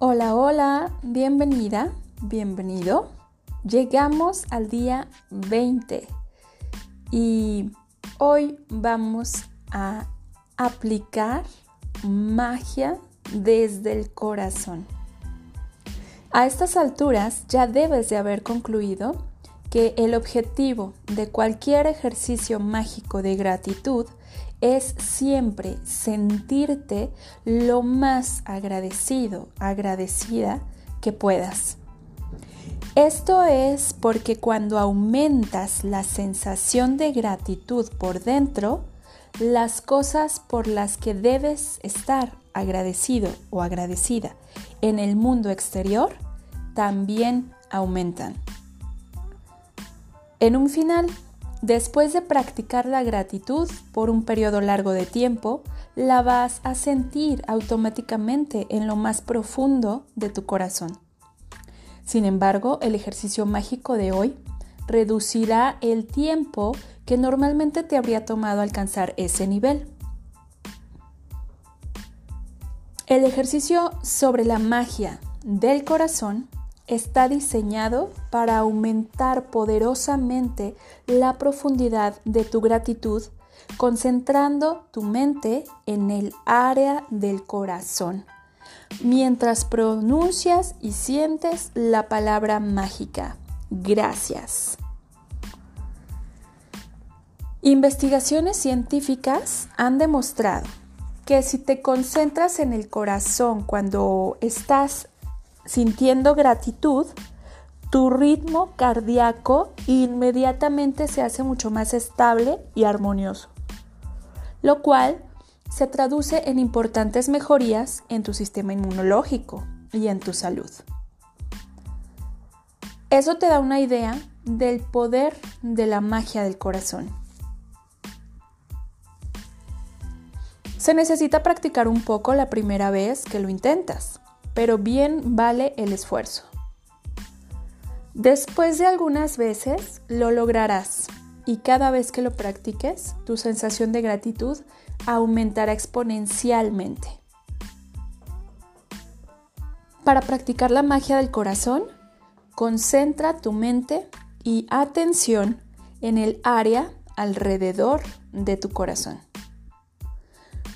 Hola, hola, bienvenida, bienvenido. Llegamos al día 20 y hoy vamos a aplicar magia desde el corazón. A estas alturas ya debes de haber concluido que el objetivo de cualquier ejercicio mágico de gratitud es siempre sentirte lo más agradecido, agradecida que puedas. Esto es porque cuando aumentas la sensación de gratitud por dentro, las cosas por las que debes estar agradecido o agradecida en el mundo exterior también aumentan. En un final, Después de practicar la gratitud por un periodo largo de tiempo, la vas a sentir automáticamente en lo más profundo de tu corazón. Sin embargo, el ejercicio mágico de hoy reducirá el tiempo que normalmente te habría tomado alcanzar ese nivel. El ejercicio sobre la magia del corazón está diseñado para aumentar poderosamente la profundidad de tu gratitud, concentrando tu mente en el área del corazón, mientras pronuncias y sientes la palabra mágica. Gracias. Investigaciones científicas han demostrado que si te concentras en el corazón cuando estás sintiendo gratitud, tu ritmo cardíaco inmediatamente se hace mucho más estable y armonioso, lo cual se traduce en importantes mejorías en tu sistema inmunológico y en tu salud. Eso te da una idea del poder de la magia del corazón. Se necesita practicar un poco la primera vez que lo intentas pero bien vale el esfuerzo. Después de algunas veces lo lograrás y cada vez que lo practiques, tu sensación de gratitud aumentará exponencialmente. Para practicar la magia del corazón, concentra tu mente y atención en el área alrededor de tu corazón.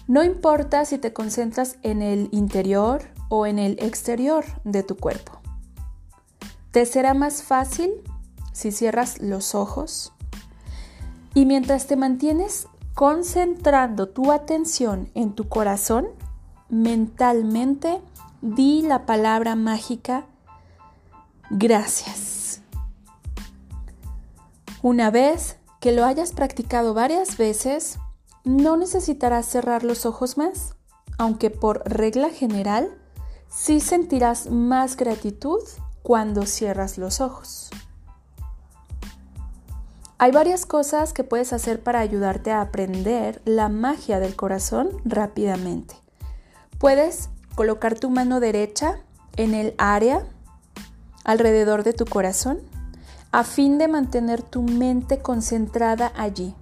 No importa si te concentras en el interior o en el exterior de tu cuerpo. Te será más fácil si cierras los ojos y mientras te mantienes concentrando tu atención en tu corazón, mentalmente di la palabra mágica gracias. Una vez que lo hayas practicado varias veces, no necesitarás cerrar los ojos más, aunque por regla general sí sentirás más gratitud cuando cierras los ojos. Hay varias cosas que puedes hacer para ayudarte a aprender la magia del corazón rápidamente. Puedes colocar tu mano derecha en el área alrededor de tu corazón a fin de mantener tu mente concentrada allí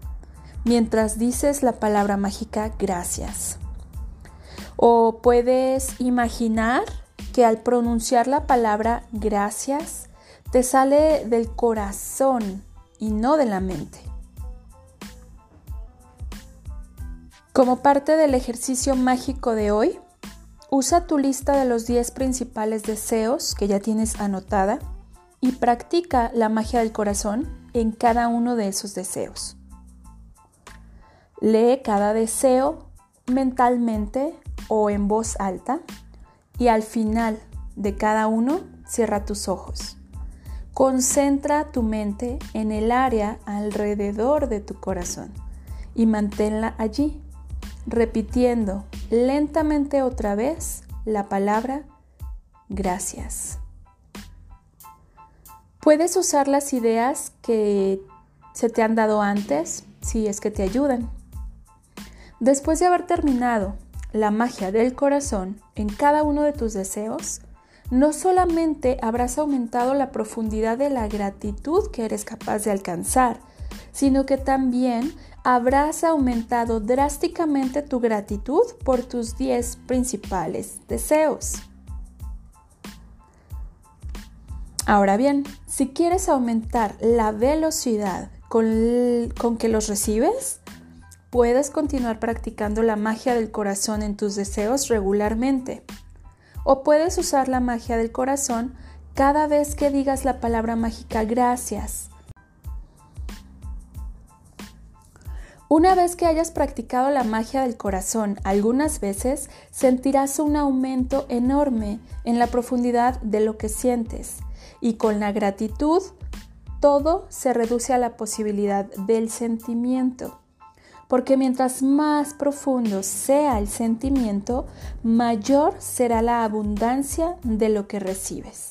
mientras dices la palabra mágica gracias. O puedes imaginar que al pronunciar la palabra gracias te sale del corazón y no de la mente. Como parte del ejercicio mágico de hoy, usa tu lista de los 10 principales deseos que ya tienes anotada y practica la magia del corazón en cada uno de esos deseos. Lee cada deseo mentalmente o en voz alta y al final de cada uno cierra tus ojos. Concentra tu mente en el área alrededor de tu corazón y manténla allí, repitiendo lentamente otra vez la palabra gracias. Puedes usar las ideas que se te han dado antes si es que te ayudan. Después de haber terminado la magia del corazón en cada uno de tus deseos, no solamente habrás aumentado la profundidad de la gratitud que eres capaz de alcanzar, sino que también habrás aumentado drásticamente tu gratitud por tus 10 principales deseos. Ahora bien, si quieres aumentar la velocidad con, con que los recibes, puedes continuar practicando la magia del corazón en tus deseos regularmente. O puedes usar la magia del corazón cada vez que digas la palabra mágica gracias. Una vez que hayas practicado la magia del corazón algunas veces, sentirás un aumento enorme en la profundidad de lo que sientes y con la gratitud todo se reduce a la posibilidad del sentimiento. Porque mientras más profundo sea el sentimiento, mayor será la abundancia de lo que recibes.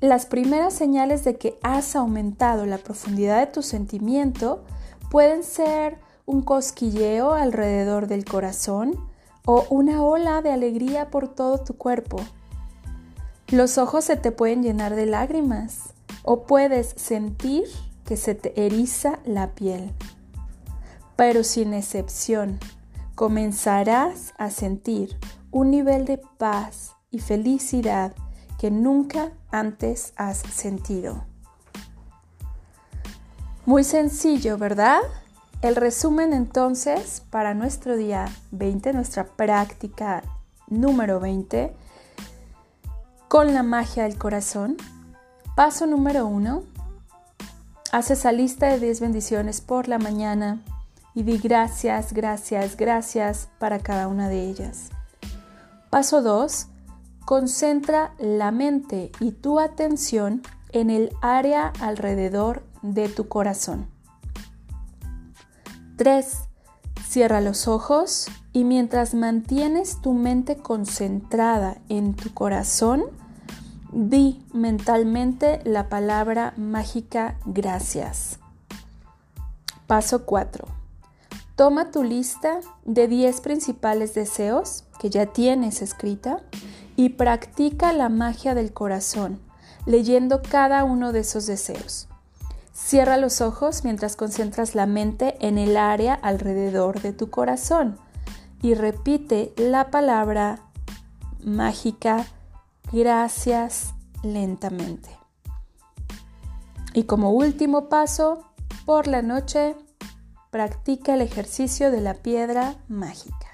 Las primeras señales de que has aumentado la profundidad de tu sentimiento Pueden ser un cosquilleo alrededor del corazón o una ola de alegría por todo tu cuerpo. Los ojos se te pueden llenar de lágrimas o puedes sentir que se te eriza la piel. Pero sin excepción, comenzarás a sentir un nivel de paz y felicidad que nunca antes has sentido. Muy sencillo, ¿verdad? El resumen entonces para nuestro día 20, nuestra práctica número 20, con la magia del corazón. Paso número 1. Haz esa lista de 10 bendiciones por la mañana y di gracias, gracias, gracias para cada una de ellas. Paso 2. Concentra la mente y tu atención en el área alrededor de tu corazón. 3. Cierra los ojos y mientras mantienes tu mente concentrada en tu corazón, di mentalmente la palabra mágica gracias. Paso 4. Toma tu lista de 10 principales deseos que ya tienes escrita y practica la magia del corazón, leyendo cada uno de esos deseos. Cierra los ojos mientras concentras la mente en el área alrededor de tu corazón y repite la palabra mágica gracias lentamente. Y como último paso, por la noche, practica el ejercicio de la piedra mágica.